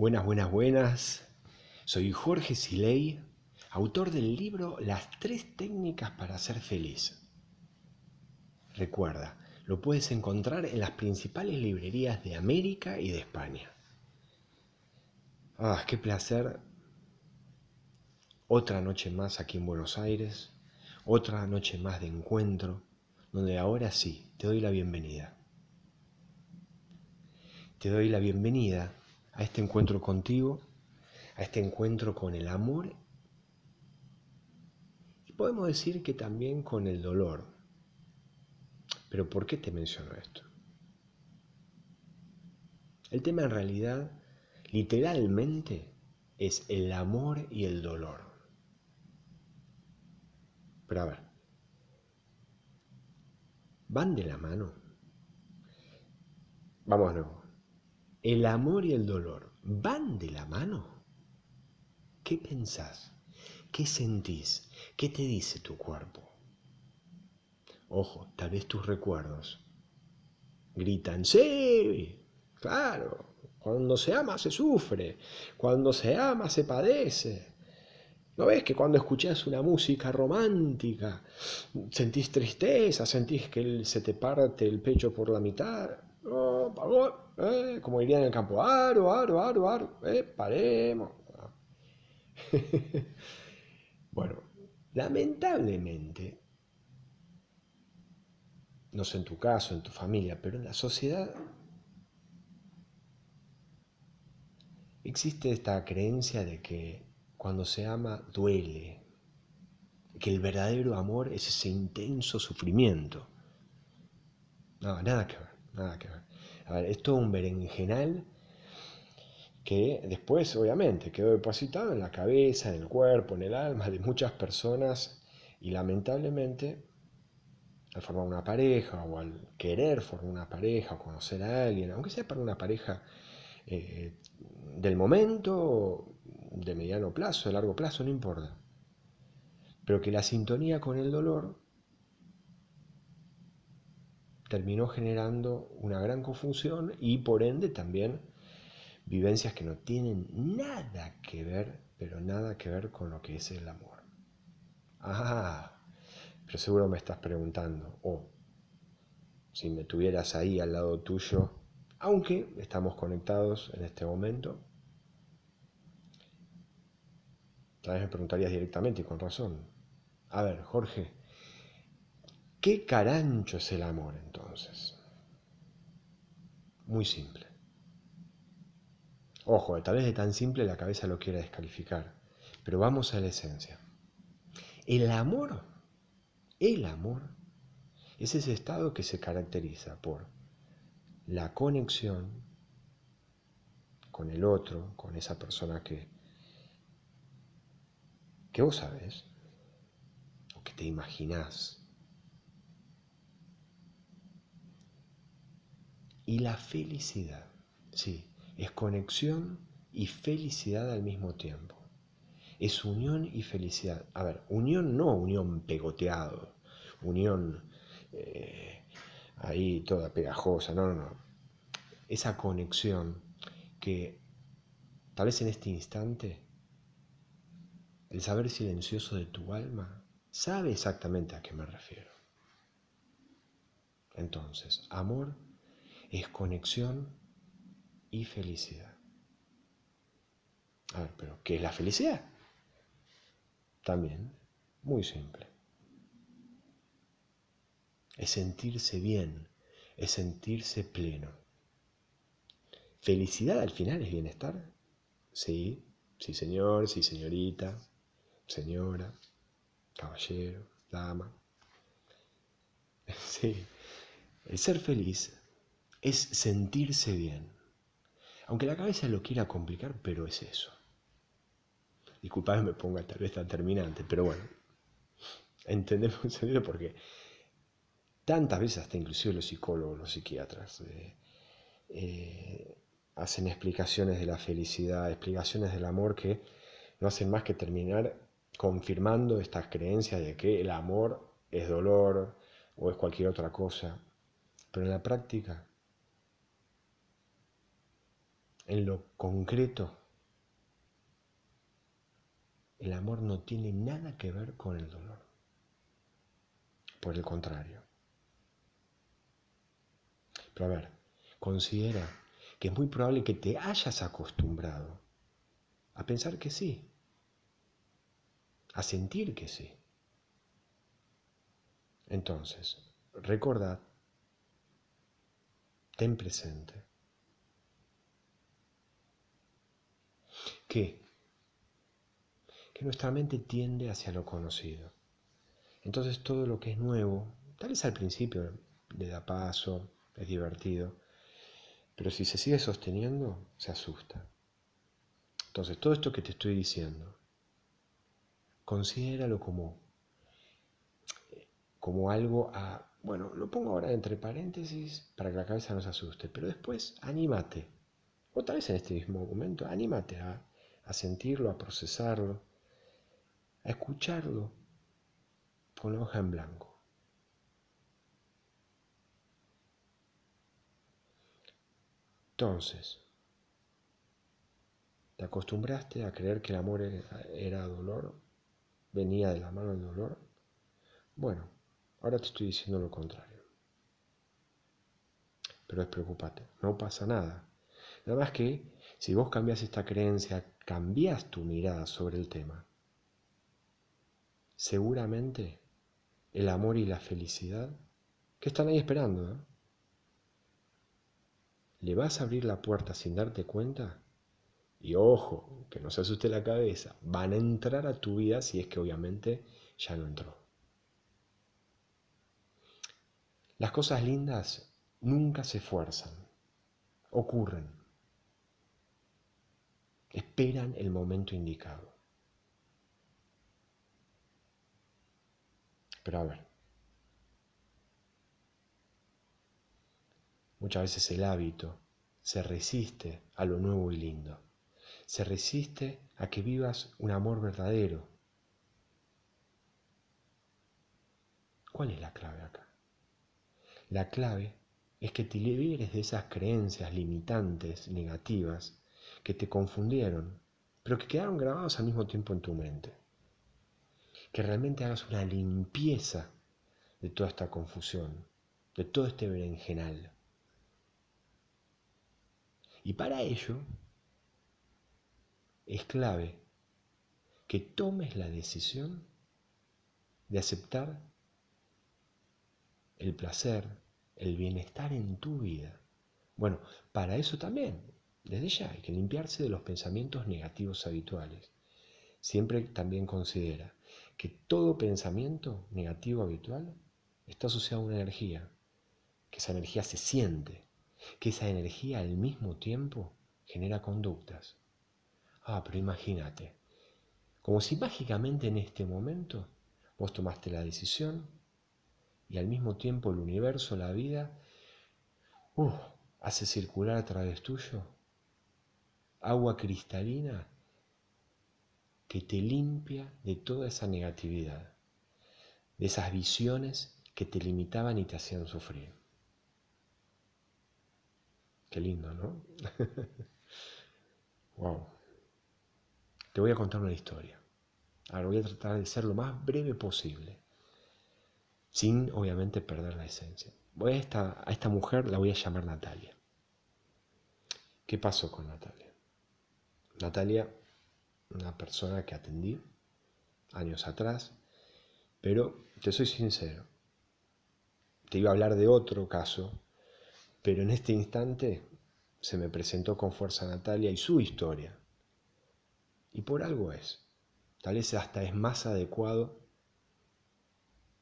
Buenas, buenas, buenas. Soy Jorge Silei, autor del libro Las tres técnicas para ser feliz. Recuerda, lo puedes encontrar en las principales librerías de América y de España. Ah, qué placer. Otra noche más aquí en Buenos Aires, otra noche más de encuentro, donde ahora sí te doy la bienvenida. Te doy la bienvenida a este encuentro contigo, a este encuentro con el amor y podemos decir que también con el dolor. Pero ¿por qué te menciono esto? El tema en realidad, literalmente, es el amor y el dolor. Pero a ver, ¿van de la mano? Vamos de nuevo. ¿El amor y el dolor van de la mano? ¿Qué pensás? ¿Qué sentís? ¿Qué te dice tu cuerpo? Ojo, tal vez tus recuerdos gritan, sí, claro, cuando se ama se sufre, cuando se ama se padece. ¿No ves que cuando escuchás una música romántica sentís tristeza, sentís que se te parte el pecho por la mitad? Eh, como diría en el campo, aro, aro, aro, aro, eh, paremos. bueno, lamentablemente, no sé en tu caso, en tu familia, pero en la sociedad existe esta creencia de que cuando se ama duele, que el verdadero amor es ese intenso sufrimiento. No, nada que ver, nada que ver. A ver, es todo un berenjenal que después, obviamente, quedó depositado en la cabeza, en el cuerpo, en el alma de muchas personas y lamentablemente al formar una pareja o al querer formar una pareja o conocer a alguien, aunque sea para una pareja eh, del momento, de mediano plazo, de largo plazo, no importa. Pero que la sintonía con el dolor terminó generando una gran confusión y por ende también vivencias que no tienen nada que ver, pero nada que ver con lo que es el amor. Ah, pero seguro me estás preguntando, o si me tuvieras ahí al lado tuyo, aunque estamos conectados en este momento, tal vez me preguntarías directamente y con razón. A ver, Jorge, ¿Qué carancho es el amor entonces? Muy simple. Ojo, tal vez de tan simple la cabeza lo quiera descalificar, pero vamos a la esencia. El amor, el amor, es ese estado que se caracteriza por la conexión con el otro, con esa persona que, que vos sabes, o que te imaginás, Y la felicidad, sí, es conexión y felicidad al mismo tiempo. Es unión y felicidad. A ver, unión no unión pegoteado, unión eh, ahí toda pegajosa, no, no, no. Esa conexión que tal vez en este instante el saber silencioso de tu alma sabe exactamente a qué me refiero. Entonces, amor es conexión y felicidad. A ver, pero ¿qué es la felicidad? También, muy simple. Es sentirse bien, es sentirse pleno. ¿Felicidad al final es bienestar? Sí, sí señor, sí señorita, señora, caballero, dama. Sí, el ser feliz es sentirse bien. Aunque la cabeza lo quiera complicar, pero es eso. Disculpad me ponga tal vez tan terminante, pero bueno, entendemos porque tantas veces hasta inclusive los psicólogos, los psiquiatras, eh, eh, hacen explicaciones de la felicidad, explicaciones del amor que no hacen más que terminar confirmando estas creencias de que el amor es dolor o es cualquier otra cosa. Pero en la práctica en lo concreto, el amor no tiene nada que ver con el dolor. Por el contrario. Pero a ver, considera que es muy probable que te hayas acostumbrado a pensar que sí, a sentir que sí. Entonces, recordad, ten presente que, que nuestra mente tiende hacia lo conocido. Entonces todo lo que es nuevo, tal vez al principio le da paso, es divertido, pero si se sigue sosteniendo, se asusta. Entonces todo esto que te estoy diciendo, considéralo como, como algo a, bueno, lo pongo ahora entre paréntesis para que la cabeza no se asuste, pero después anímate, otra vez en este mismo momento, anímate a, a sentirlo, a procesarlo, a escucharlo con la hoja en blanco. Entonces, ¿te acostumbraste a creer que el amor era, dolor? ¿Venía de la mano del dolor? Bueno, ahora te estoy diciendo lo contrario. Pero despreocúpate, no pasa nada. Nada más que si vos cambias esta creencia, cambias tu mirada sobre el tema, seguramente el amor y la felicidad, que están ahí esperando, ¿eh? le vas a abrir la puerta sin darte cuenta y ojo, que no se asuste la cabeza, van a entrar a tu vida si es que obviamente ya no entró. Las cosas lindas nunca se fuerzan, ocurren, esperan el momento indicado. Pero a ver, muchas veces el hábito se resiste a lo nuevo y lindo, se resiste a que vivas un amor verdadero. ¿Cuál es la clave acá? La clave es que te liberes de esas creencias limitantes, negativas, que te confundieron, pero que quedaron grabados al mismo tiempo en tu mente que realmente hagas una limpieza de toda esta confusión, de todo este berenjenal. Y para ello es clave que tomes la decisión de aceptar el placer, el bienestar en tu vida. Bueno, para eso también, desde ya, hay que limpiarse de los pensamientos negativos habituales. Siempre también considera que todo pensamiento negativo habitual está asociado a una energía, que esa energía se siente, que esa energía al mismo tiempo genera conductas. Ah, pero imagínate, como si mágicamente en este momento vos tomaste la decisión y al mismo tiempo el universo, la vida, uh, hace circular a través tuyo agua cristalina que te limpia de toda esa negatividad, de esas visiones que te limitaban y te hacían sufrir. Qué lindo, ¿no? wow. Te voy a contar una historia. Ahora voy a tratar de ser lo más breve posible, sin obviamente perder la esencia. Voy a esta, a esta mujer la voy a llamar Natalia. ¿Qué pasó con Natalia? Natalia una persona que atendí años atrás, pero te soy sincero, te iba a hablar de otro caso, pero en este instante se me presentó con fuerza Natalia y su historia. Y por algo es, tal vez hasta es más adecuado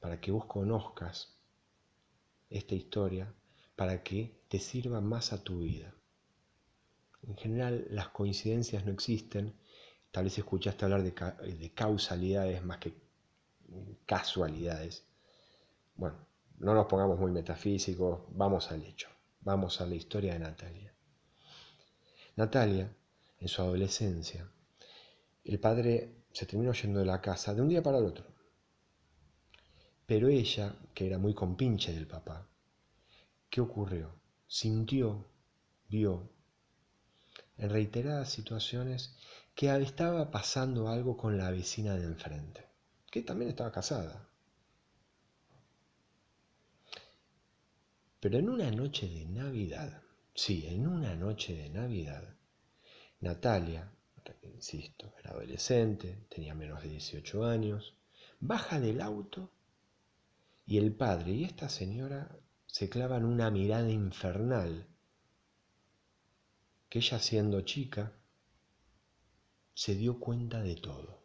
para que vos conozcas esta historia, para que te sirva más a tu vida. En general las coincidencias no existen Tal vez escuchaste hablar de, causalidades más que casualidades. Bueno, no nos pongamos muy metafísicos, vamos al hecho, vamos a la historia de Natalia. Natalia, en su adolescencia, el padre se terminó yendo de la casa de un día para el otro. Pero ella, que era muy compinche del papá, ¿qué ocurrió? Sintió, vio en reiteradas situaciones que estaba pasando algo con la vecina de enfrente, que también estaba casada. Pero en una noche de Navidad, sí, en una noche de Navidad, Natalia, insisto, era adolescente, tenía menos de 18 años, baja del auto y el padre y esta señora se clavan una mirada infernal que ella siendo chica se dio cuenta de todo.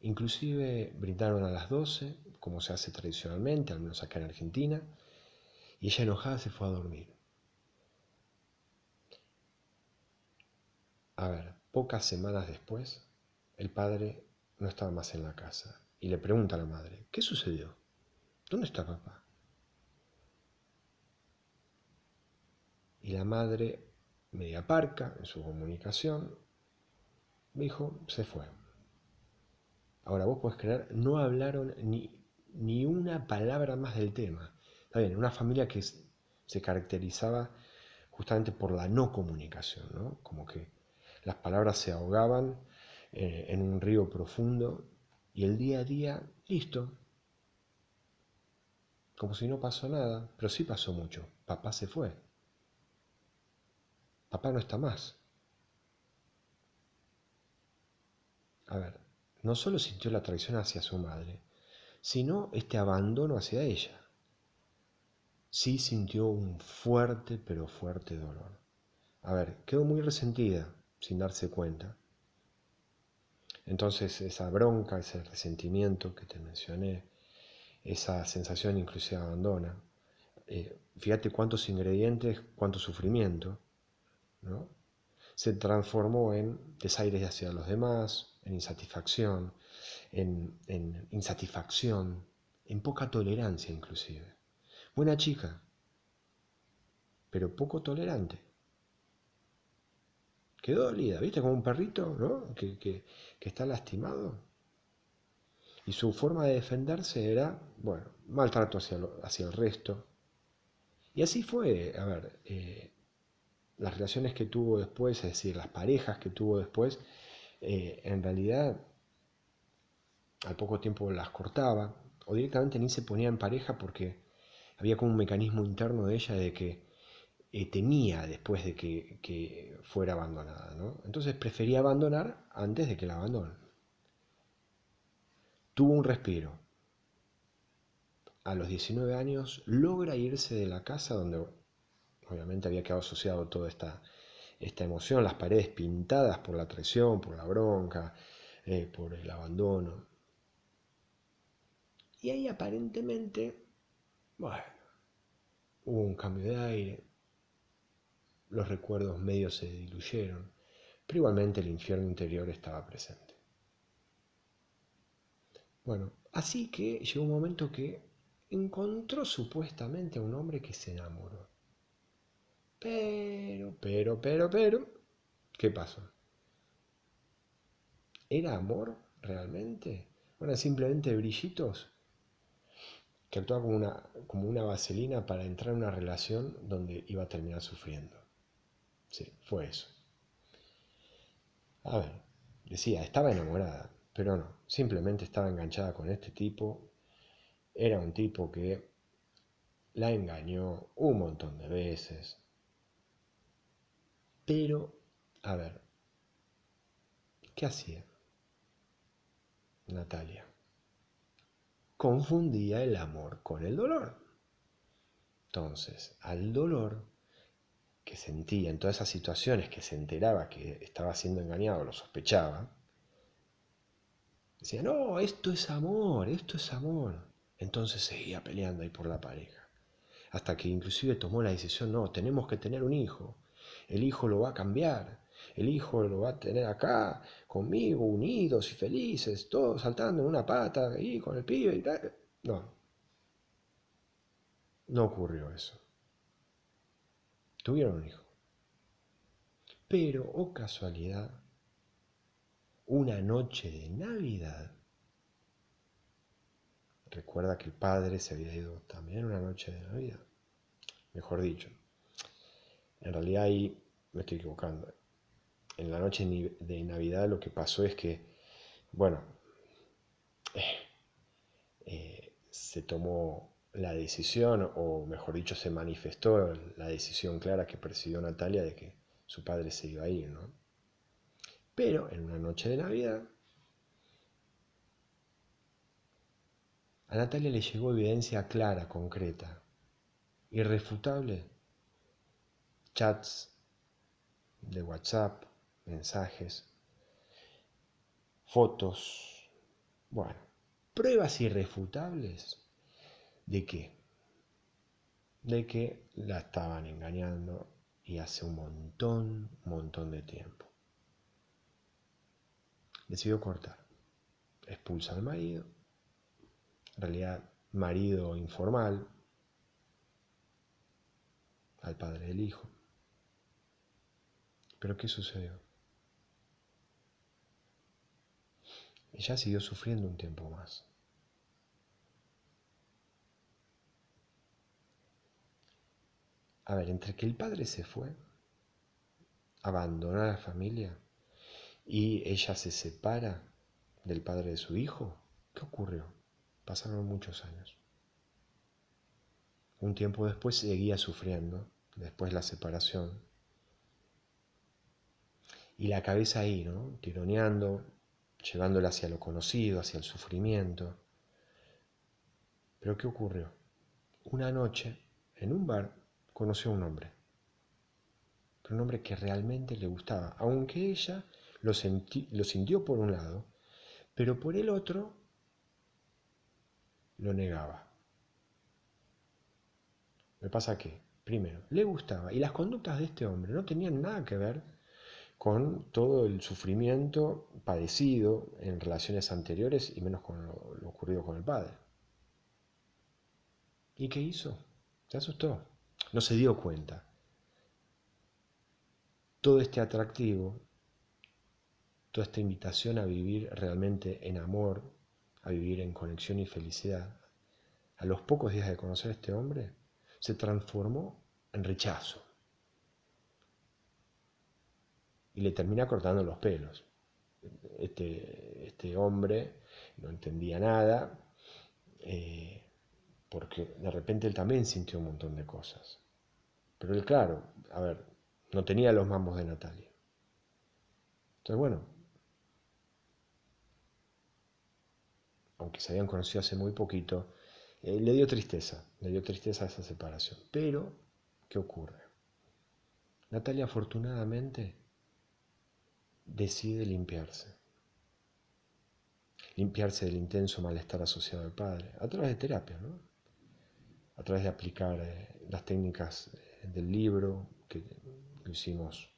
Inclusive brindaron a las 12, como se hace tradicionalmente, al menos acá en Argentina, y ella enojada se fue a dormir. A ver, pocas semanas después, el padre no estaba más en la casa y le pregunta a la madre, ¿qué sucedió? ¿Dónde está papá? Y la madre, media parca en su comunicación, dijo, se fue. Ahora vos podés creer, no hablaron ni, ni una palabra más del tema. Está bien, una familia que se caracterizaba justamente por la no comunicación, ¿no? Como que las palabras se ahogaban eh, en un río profundo y el día a día, listo. Como si no pasó nada, pero sí pasó mucho. Papá se fue. Papá no está más. A ver, no solo sintió la traición hacia su madre, sino este abandono hacia ella. Sí sintió un fuerte, pero fuerte dolor. A ver, quedó muy resentida sin darse cuenta. Entonces esa bronca, ese resentimiento que te mencioné, esa sensación inclusive abandona, eh, fíjate cuántos ingredientes, cuánto sufrimiento, se transformó en desaires hacia los demás, en insatisfacción, en, en insatisfacción, en poca tolerancia inclusive. Buena chica, pero poco tolerante. Quedó dolida, ¿viste? Como un perrito, ¿no? Que, que, está lastimado. Y su forma de defenderse era, bueno, maltrato hacia, hacia el resto. Y así fue, a ver, eh, las relaciones que tuvo después, es decir, las parejas que tuvo después, eh, en realidad al poco tiempo las cortaba o directamente ni se ponía en pareja porque había como un mecanismo interno de ella de que eh, temía después de que, fuera abandonada. Entonces prefería abandonar antes de que la abandonen. Tuvo un respiro. A los 19 años logra irse de la casa donde obviamente había quedado asociado toda esta, esta emoción, las paredes pintadas por la traición, por la bronca, eh, por el abandono. Y ahí aparentemente, bueno, hubo un cambio de aire, los recuerdos medios se diluyeron, pero igualmente el infierno interior estaba presente. Bueno, así que llegó un momento que encontró supuestamente a un hombre que se enamoró. Pero, pero, pero, pero, ¿qué pasó? ¿Era amor realmente? ¿Eran simplemente brillitos? Que actuaba como una, como una vaselina para entrar en una relación donde iba a terminar sufriendo. Sí, fue eso. A ver, decía, estaba enamorada, pero no, simplemente estaba enganchada con este tipo. Era un tipo que la engañó un montón de veces. Pero, a ver, ¿qué hacía Natalia? Confundía el amor con el dolor. Entonces, al dolor que sentía en todas esas situaciones, que se enteraba que estaba siendo engañado, lo sospechaba, decía, no, esto es amor, esto es amor. Entonces seguía peleando ahí por la pareja. Hasta que inclusive tomó la decisión, no, tenemos que tener un hijo. El hijo lo va a cambiar. El hijo lo va a tener acá, conmigo, unidos y felices, todos saltando en una pata ahí con el pibe y tal. No. No ocurrió eso. Tuvieron un hijo. Pero, oh casualidad, una noche de Navidad, recuerda que el padre se había ido también una noche de Navidad, mejor dicho, En realidad ahí me estoy equivocando. En la noche de Navidad lo que pasó es que, bueno, eh, eh, se tomó la decisión, o mejor dicho, se manifestó la decisión clara que presidió Natalia de que su padre se iba a ir, ¿no? Pero en una noche de Navidad, a Natalia le llegó evidencia clara, concreta, irrefutable, chats de WhatsApp, mensajes, fotos, bueno, pruebas irrefutables de qué? De que la estaban engañando y hace un montón, montón de tiempo. Decidió cortar. Expulsa al marido. En realidad, marido informal. Al padre del hijo. Pero ¿qué sucedió? Ella siguió sufriendo un tiempo más. A ver, entre que el padre se fue, abandonó a la familia y ella se separa del padre de su hijo, ¿qué ocurrió? Pasaron muchos años. Un tiempo después seguía sufriendo, después la separación. Y la cabeza ahí, ¿no? Tironeando, llevándola hacia lo conocido, hacia el sufrimiento. Pero ¿qué ocurrió? Una noche, en un bar, conoció a un hombre. un hombre que realmente le gustaba, aunque ella lo, lo sintió por un lado, pero por el otro lo negaba. Me pasa que, primero, le gustaba y las conductas de este hombre no tenían nada que ver con todo el sufrimiento padecido en relaciones anteriores y menos con lo, ocurrido con el padre. ¿Y qué hizo? Se asustó no se dio cuenta. Todo este atractivo, toda esta invitación a vivir realmente en amor, a vivir en conexión y felicidad, a los pocos días de conocer a este hombre, se transformó en rechazo. Y le termina cortando los pelos. Este, este hombre no entendía nada, eh, porque de repente él también sintió un montón de cosas. Pero él, claro, a ver, no tenía los mambos de Natalia. Entonces, bueno, aunque se habían conocido hace muy poquito, eh, le dio tristeza, le dio tristeza esa separación. Pero, ¿qué ocurre? Natalia afortunadamente decide limpiarse. Limpiarse del intenso malestar asociado al padre, a través de terapia, ¿no? a través de aplicar eh, las técnicas eh, del libro, que hicimos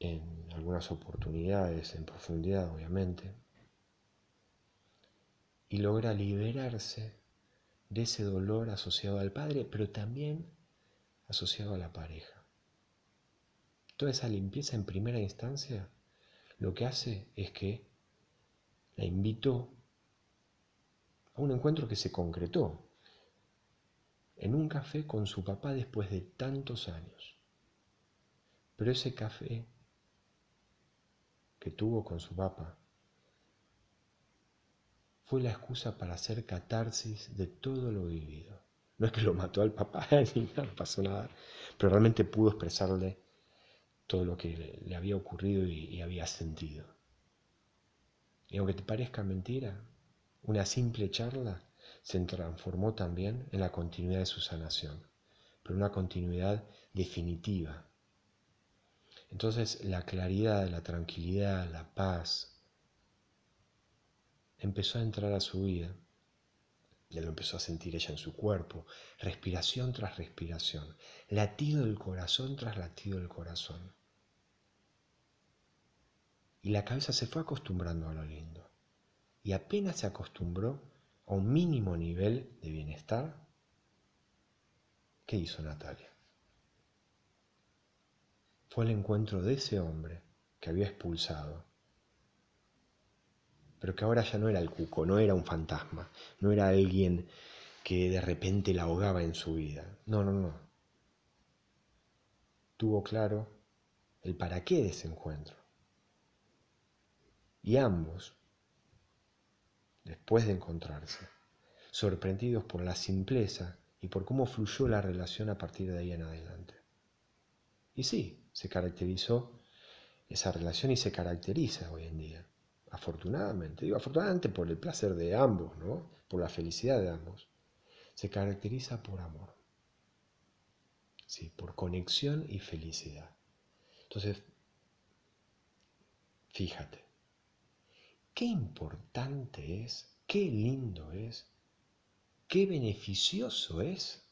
en algunas oportunidades, en profundidad obviamente, y logra liberarse de ese dolor asociado al padre, pero también asociado a la pareja. Esa limpieza en primera instancia lo que hace es que la invitó a un encuentro que se concretó, en un café con su papá después de tantos años. Pero ese café que tuvo con su papá fue la excusa para hacer catarsis de todo lo vivido. No es que lo mató al papá ni pasó nada, pero realmente pudo expresarle todo lo que le había ocurrido y, había sentido. Y aunque te parezca mentira, una simple charla se transformó también en la continuidad de su sanación, pero una continuidad definitiva. Entonces la claridad, la tranquilidad, la paz empezó a entrar a su vida. Ya lo empezó a sentir ella en su cuerpo, respiración tras respiración, latido del corazón tras latido del corazón. Y la cabeza se fue acostumbrando a lo lindo. Y apenas se acostumbró, a un mínimo nivel de bienestar, ¿qué hizo Natalia? Fue el encuentro de ese hombre que había expulsado, pero que ahora ya no era el cuco, no era un fantasma, no era alguien que de repente la ahogaba en su vida. No, no, no. tuvo claro el para qué de ese encuentro. Y ambos, después de encontrarse, sorprendidos por la simpleza y por cómo fluyó la relación a partir de ahí en adelante. Y sí, se caracterizó esa relación y se caracteriza hoy en día, afortunadamente. Digo afortunadamente por el placer de ambos, ¿no? Por la felicidad de ambos. Se caracteriza por amor. Sí, por conexión y felicidad. Entonces, fíjate, qué importante es, qué lindo es, qué beneficioso es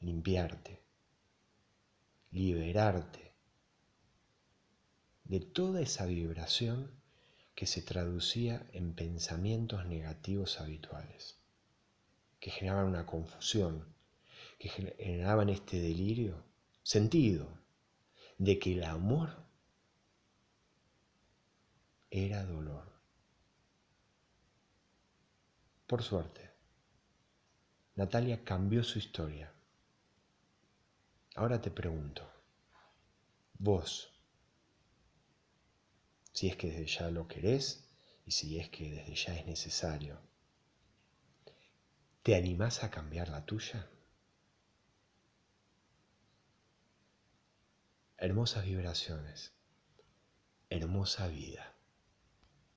limpiarte, liberarte de toda esa vibración que se traducía en pensamientos negativos habituales, que generaban una confusión, que generaban este delirio, sentido de que el amor era dolor. Por suerte, Natalia cambió su historia. Ahora te pregunto, vos, si es que desde ya lo querés y si es que desde ya es necesario, ¿te animás a cambiar la tuya? Hermosas vibraciones, hermosa vida.